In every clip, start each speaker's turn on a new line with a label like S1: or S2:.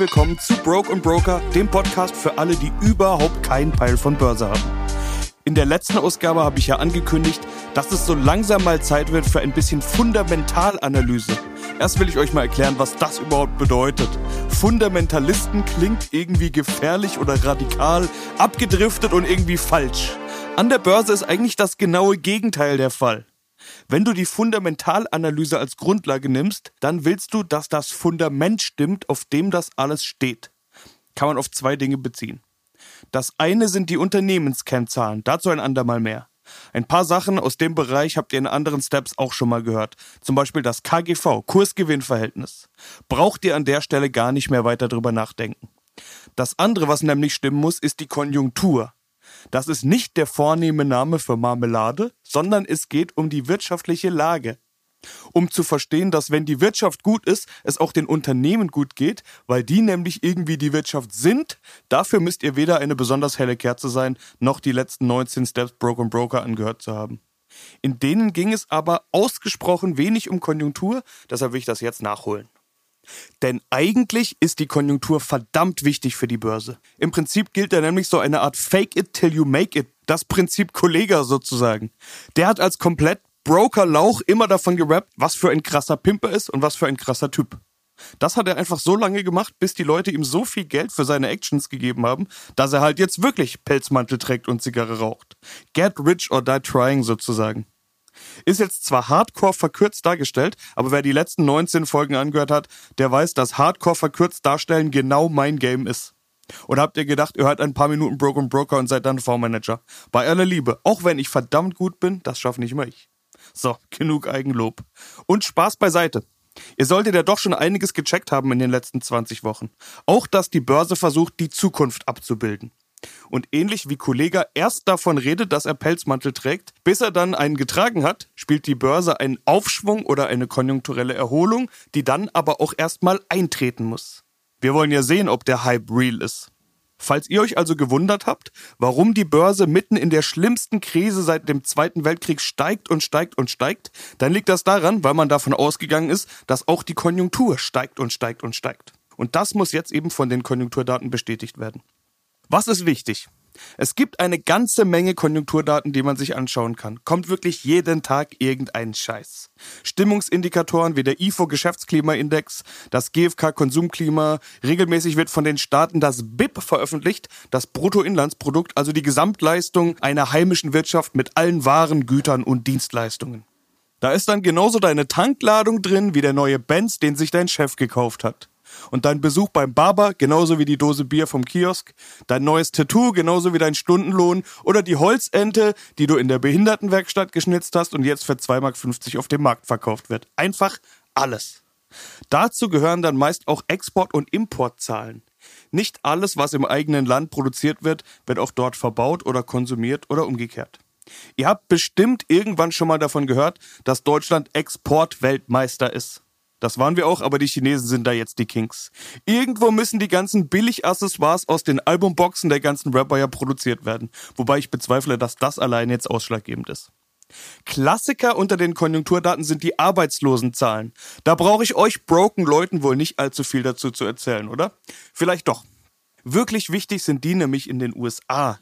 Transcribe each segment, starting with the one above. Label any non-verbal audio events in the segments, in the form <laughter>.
S1: willkommen zu Broke und Broker, dem Podcast für alle, die überhaupt keinen Peil von Börse haben. In der letzten Ausgabe habe ich ja angekündigt, dass es so langsam mal Zeit wird für ein bisschen Fundamentalanalyse. Erst will ich euch mal erklären, was das überhaupt bedeutet. Fundamentalisten klingt irgendwie gefährlich oder radikal, abgedriftet und irgendwie falsch. An der Börse ist eigentlich das genaue Gegenteil der Fall. Wenn du die Fundamentalanalyse als Grundlage nimmst, dann willst du, dass das Fundament stimmt, auf dem das alles steht. Kann man auf zwei Dinge beziehen. Das eine sind die Unternehmenskennzahlen, dazu ein andermal mehr. Ein paar Sachen aus dem Bereich habt ihr in anderen Steps auch schon mal gehört. Zum Beispiel das KGV, Kursgewinnverhältnis. Braucht ihr an der Stelle gar nicht mehr weiter drüber nachdenken. Das andere, was nämlich stimmen muss, ist die Konjunktur. Das ist nicht der vornehme Name für Marmelade, sondern es geht um die wirtschaftliche Lage. Um zu verstehen, dass wenn die Wirtschaft gut ist, es auch den Unternehmen gut geht, weil die nämlich irgendwie die Wirtschaft sind, dafür müsst ihr weder eine besonders helle Kerze sein, noch die letzten 19 Steps Broke Broker angehört zu haben. In denen ging es aber ausgesprochen wenig um Konjunktur, deshalb will ich das jetzt nachholen. Denn eigentlich ist die Konjunktur verdammt wichtig für die Börse. Im Prinzip gilt da nämlich so eine Art Fake it till you make it. Das Prinzip Kollega sozusagen. Der hat als komplett Broker Lauch immer davon gerappt, was für ein krasser Pimper ist und was für ein krasser Typ. Das hat er einfach so lange gemacht, bis die Leute ihm so viel Geld für seine Actions gegeben haben, dass er halt jetzt wirklich Pelzmantel trägt und Zigarre raucht. Get rich or die trying sozusagen. Ist jetzt zwar Hardcore verkürzt dargestellt, aber wer die letzten 19 Folgen angehört hat, der weiß, dass Hardcore verkürzt darstellen genau mein Game ist. Oder habt ihr gedacht, ihr hört ein paar Minuten Broken Broker und seid dann V-Manager? Bei aller Liebe, auch wenn ich verdammt gut bin, das schaffe nicht mehr ich. So, <laughs> genug Eigenlob. Und Spaß beiseite. Ihr solltet ja doch schon einiges gecheckt haben in den letzten 20 Wochen. Auch, dass die Börse versucht, die Zukunft abzubilden. Und ähnlich wie Kollega erst davon redet, dass er Pelzmantel trägt, bis er dann einen getragen hat, spielt die Börse einen Aufschwung oder eine konjunkturelle Erholung, die dann aber auch erstmal eintreten muss. Wir wollen ja sehen, ob der Hype real ist. Falls ihr euch also gewundert habt, warum die Börse mitten in der schlimmsten Krise seit dem Zweiten Weltkrieg steigt und steigt und steigt, dann liegt das daran, weil man davon ausgegangen ist, dass auch die Konjunktur steigt und steigt und steigt. Und das muss jetzt eben von den Konjunkturdaten bestätigt werden. Was ist wichtig? Es gibt eine ganze Menge Konjunkturdaten, die man sich anschauen kann. Kommt wirklich jeden Tag irgendein Scheiß. Stimmungsindikatoren wie der IFO Geschäftsklimaindex, das GfK Konsumklima, regelmäßig wird von den Staaten das BIP veröffentlicht, das Bruttoinlandsprodukt, also die Gesamtleistung einer heimischen Wirtschaft mit allen Waren, Gütern und Dienstleistungen. Da ist dann genauso deine Tankladung drin wie der neue Benz, den sich dein Chef gekauft hat. Und dein Besuch beim Barber, genauso wie die Dose Bier vom Kiosk, dein neues Tattoo, genauso wie dein Stundenlohn oder die Holzente, die du in der Behindertenwerkstatt geschnitzt hast und jetzt für 2,50 Mark auf dem Markt verkauft wird. Einfach alles. Dazu gehören dann meist auch Export- und Importzahlen. Nicht alles, was im eigenen Land produziert wird, wird auch dort verbaut oder konsumiert oder umgekehrt. Ihr habt bestimmt irgendwann schon mal davon gehört, dass Deutschland Exportweltmeister ist. Das waren wir auch, aber die Chinesen sind da jetzt die Kings. Irgendwo müssen die ganzen Billig-Accessoires aus den Albumboxen der ganzen Rapper ja produziert werden. Wobei ich bezweifle, dass das allein jetzt ausschlaggebend ist. Klassiker unter den Konjunkturdaten sind die Arbeitslosenzahlen. Da brauche ich euch broken Leuten wohl nicht allzu viel dazu zu erzählen, oder? Vielleicht doch. Wirklich wichtig sind die nämlich in den USA.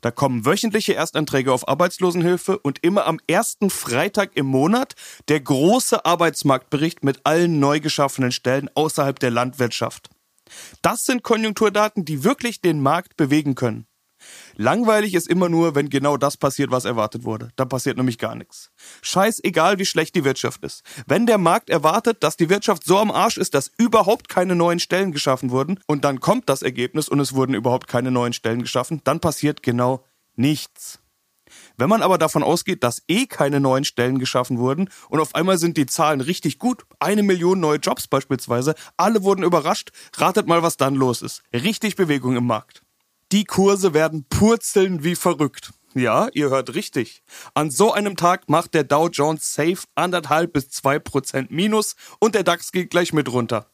S1: Da kommen wöchentliche Erstanträge auf Arbeitslosenhilfe und immer am ersten Freitag im Monat der große Arbeitsmarktbericht mit allen neu geschaffenen Stellen außerhalb der Landwirtschaft. Das sind Konjunkturdaten, die wirklich den Markt bewegen können. Langweilig ist immer nur, wenn genau das passiert, was erwartet wurde. Da passiert nämlich gar nichts. Scheißegal, wie schlecht die Wirtschaft ist. Wenn der Markt erwartet, dass die Wirtschaft so am Arsch ist, dass überhaupt keine neuen Stellen geschaffen wurden, und dann kommt das Ergebnis und es wurden überhaupt keine neuen Stellen geschaffen, dann passiert genau nichts. Wenn man aber davon ausgeht, dass eh keine neuen Stellen geschaffen wurden und auf einmal sind die Zahlen richtig gut, eine Million neue Jobs beispielsweise, alle wurden überrascht, ratet mal, was dann los ist. Richtig Bewegung im Markt. Die Kurse werden purzeln wie verrückt. Ja, ihr hört richtig. An so einem Tag macht der Dow Jones safe anderthalb bis zwei Prozent Minus und der DAX geht gleich mit runter.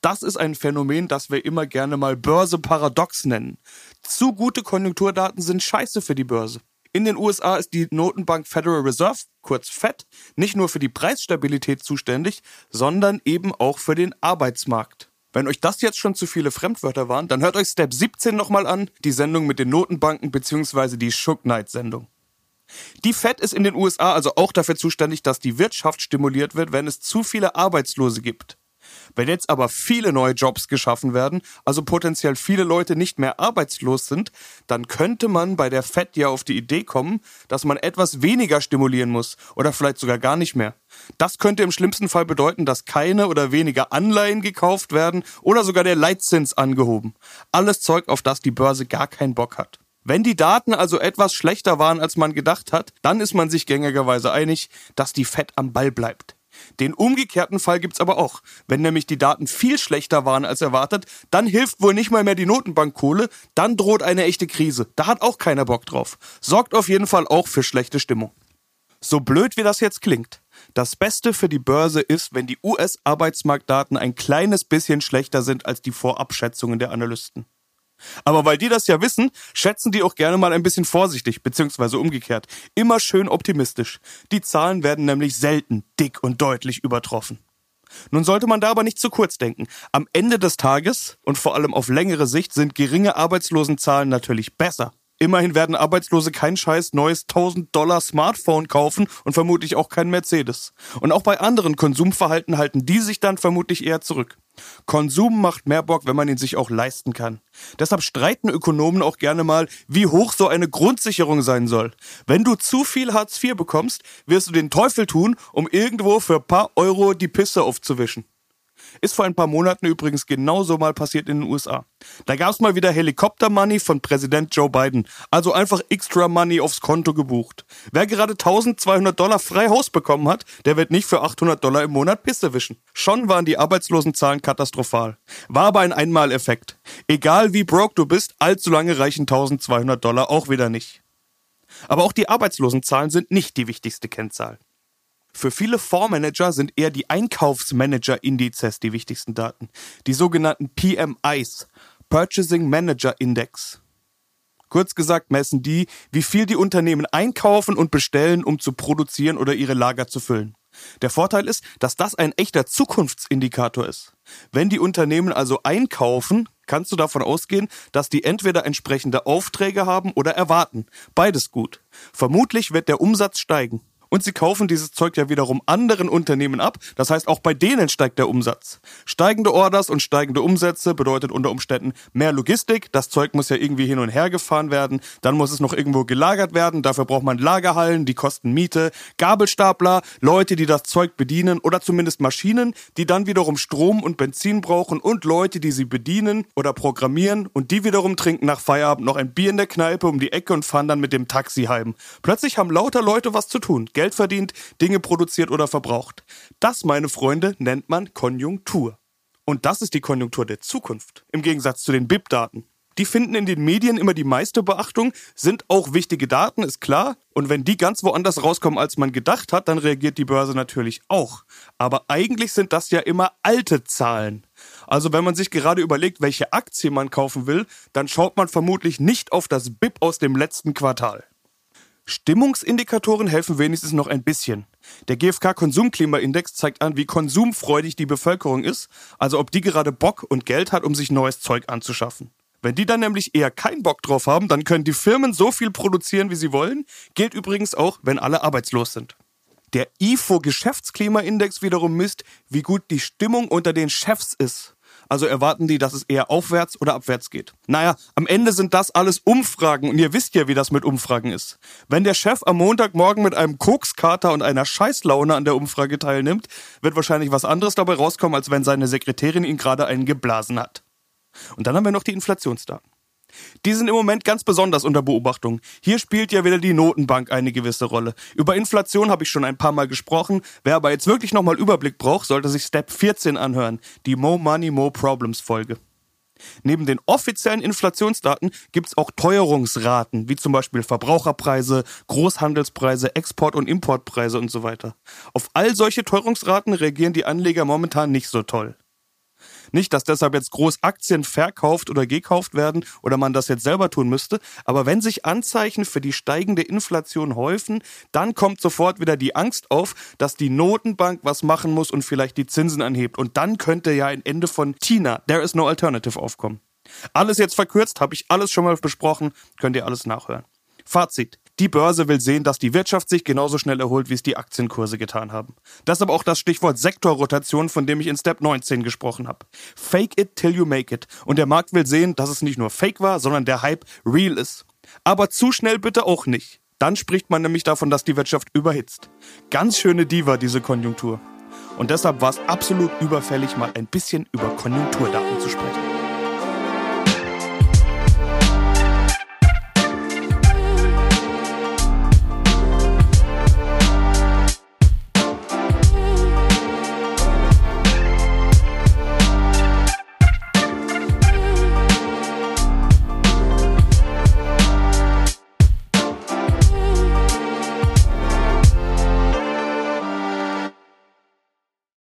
S1: Das ist ein Phänomen, das wir immer gerne mal Börse-Paradox nennen. Zu gute Konjunkturdaten sind scheiße für die Börse. In den USA ist die Notenbank Federal Reserve, kurz FED, nicht nur für die Preisstabilität zuständig, sondern eben auch für den Arbeitsmarkt. Wenn euch das jetzt schon zu viele Fremdwörter waren, dann hört euch Step 17 nochmal an, die Sendung mit den Notenbanken bzw. die Shook Knight Sendung. Die Fed ist in den USA also auch dafür zuständig, dass die Wirtschaft stimuliert wird, wenn es zu viele Arbeitslose gibt. Wenn jetzt aber viele neue Jobs geschaffen werden, also potenziell viele Leute nicht mehr arbeitslos sind, dann könnte man bei der Fed ja auf die Idee kommen, dass man etwas weniger stimulieren muss oder vielleicht sogar gar nicht mehr. Das könnte im schlimmsten Fall bedeuten, dass keine oder weniger Anleihen gekauft werden oder sogar der Leitzins angehoben. Alles Zeug, auf das die Börse gar keinen Bock hat. Wenn die Daten also etwas schlechter waren, als man gedacht hat, dann ist man sich gängigerweise einig, dass die Fed am Ball bleibt. Den umgekehrten Fall gibt's aber auch. Wenn nämlich die Daten viel schlechter waren als erwartet, dann hilft wohl nicht mal mehr die Notenbankkohle, dann droht eine echte Krise. Da hat auch keiner Bock drauf. Sorgt auf jeden Fall auch für schlechte Stimmung. So blöd wie das jetzt klingt. Das Beste für die Börse ist, wenn die US-Arbeitsmarktdaten ein kleines bisschen schlechter sind als die Vorabschätzungen der Analysten. Aber weil die das ja wissen, schätzen die auch gerne mal ein bisschen vorsichtig, beziehungsweise umgekehrt. Immer schön optimistisch. Die Zahlen werden nämlich selten dick und deutlich übertroffen. Nun sollte man da aber nicht zu kurz denken. Am Ende des Tages und vor allem auf längere Sicht sind geringe Arbeitslosenzahlen natürlich besser. Immerhin werden Arbeitslose kein scheiß neues 1000 Dollar Smartphone kaufen und vermutlich auch kein Mercedes. Und auch bei anderen Konsumverhalten halten die sich dann vermutlich eher zurück. Konsum macht mehr Bock, wenn man ihn sich auch leisten kann. Deshalb streiten Ökonomen auch gerne mal, wie hoch so eine Grundsicherung sein soll. Wenn du zu viel Hartz IV bekommst, wirst du den Teufel tun, um irgendwo für paar Euro die Pisse aufzuwischen. Ist vor ein paar Monaten übrigens genauso mal passiert in den USA. Da gab's mal wieder Helikopter-Money von Präsident Joe Biden. Also einfach extra Money aufs Konto gebucht. Wer gerade 1200 Dollar frei Haus bekommen hat, der wird nicht für 800 Dollar im Monat Pisse wischen. Schon waren die Arbeitslosenzahlen katastrophal. War aber ein Einmaleffekt. Egal wie broke du bist, allzu lange reichen 1200 Dollar auch wieder nicht. Aber auch die Arbeitslosenzahlen sind nicht die wichtigste Kennzahl. Für viele Fondsmanager sind eher die Einkaufsmanager-Indizes die wichtigsten Daten. Die sogenannten PMIs, Purchasing Manager Index. Kurz gesagt messen die, wie viel die Unternehmen einkaufen und bestellen, um zu produzieren oder ihre Lager zu füllen. Der Vorteil ist, dass das ein echter Zukunftsindikator ist. Wenn die Unternehmen also einkaufen, kannst du davon ausgehen, dass die entweder entsprechende Aufträge haben oder erwarten. Beides gut. Vermutlich wird der Umsatz steigen. Und sie kaufen dieses Zeug ja wiederum anderen Unternehmen ab. Das heißt, auch bei denen steigt der Umsatz. Steigende Orders und steigende Umsätze bedeutet unter Umständen mehr Logistik. Das Zeug muss ja irgendwie hin und her gefahren werden. Dann muss es noch irgendwo gelagert werden. Dafür braucht man Lagerhallen, die kosten Miete, Gabelstapler, Leute, die das Zeug bedienen oder zumindest Maschinen, die dann wiederum Strom und Benzin brauchen und Leute, die sie bedienen oder programmieren und die wiederum trinken nach Feierabend noch ein Bier in der Kneipe um die Ecke und fahren dann mit dem Taxi heim. Plötzlich haben lauter Leute was zu tun. Geld verdient, Dinge produziert oder verbraucht. Das, meine Freunde, nennt man Konjunktur. Und das ist die Konjunktur der Zukunft, im Gegensatz zu den BIP-Daten. Die finden in den Medien immer die meiste Beachtung, sind auch wichtige Daten, ist klar. Und wenn die ganz woanders rauskommen, als man gedacht hat, dann reagiert die Börse natürlich auch. Aber eigentlich sind das ja immer alte Zahlen. Also wenn man sich gerade überlegt, welche Aktie man kaufen will, dann schaut man vermutlich nicht auf das BIP aus dem letzten Quartal. Stimmungsindikatoren helfen wenigstens noch ein bisschen. Der GfK Konsumklimaindex zeigt an, wie konsumfreudig die Bevölkerung ist, also ob die gerade Bock und Geld hat, um sich neues Zeug anzuschaffen. Wenn die dann nämlich eher keinen Bock drauf haben, dann können die Firmen so viel produzieren, wie sie wollen. Gilt übrigens auch, wenn alle arbeitslos sind. Der IFO Geschäftsklimaindex wiederum misst, wie gut die Stimmung unter den Chefs ist. Also erwarten die, dass es eher aufwärts oder abwärts geht. Naja, am Ende sind das alles Umfragen und ihr wisst ja, wie das mit Umfragen ist. Wenn der Chef am Montagmorgen mit einem Kokskater und einer Scheißlaune an der Umfrage teilnimmt, wird wahrscheinlich was anderes dabei rauskommen, als wenn seine Sekretärin ihn gerade einen geblasen hat. Und dann haben wir noch die Inflationsdaten. Die sind im Moment ganz besonders unter Beobachtung. Hier spielt ja wieder die Notenbank eine gewisse Rolle. Über Inflation habe ich schon ein paar Mal gesprochen. Wer aber jetzt wirklich nochmal Überblick braucht, sollte sich Step 14 anhören. Die Mo Money, Mo Problems Folge. Neben den offiziellen Inflationsdaten gibt es auch Teuerungsraten, wie zum Beispiel Verbraucherpreise, Großhandelspreise, Export- und Importpreise und so weiter. Auf all solche Teuerungsraten reagieren die Anleger momentan nicht so toll. Nicht, dass deshalb jetzt groß Aktien verkauft oder gekauft werden oder man das jetzt selber tun müsste, aber wenn sich Anzeichen für die steigende Inflation häufen, dann kommt sofort wieder die Angst auf, dass die Notenbank was machen muss und vielleicht die Zinsen anhebt. Und dann könnte ja ein Ende von Tina, there is no alternative, aufkommen. Alles jetzt verkürzt, habe ich alles schon mal besprochen, könnt ihr alles nachhören. Fazit. Die Börse will sehen, dass die Wirtschaft sich genauso schnell erholt, wie es die Aktienkurse getan haben. Das ist aber auch das Stichwort Sektorrotation, von dem ich in Step 19 gesprochen habe. Fake it till you make it. Und der Markt will sehen, dass es nicht nur Fake war, sondern der Hype real ist. Aber zu schnell bitte auch nicht. Dann spricht man nämlich davon, dass die Wirtschaft überhitzt. Ganz schöne Diva, diese Konjunktur. Und deshalb war es absolut überfällig, mal ein bisschen über Konjunkturdaten zu sprechen.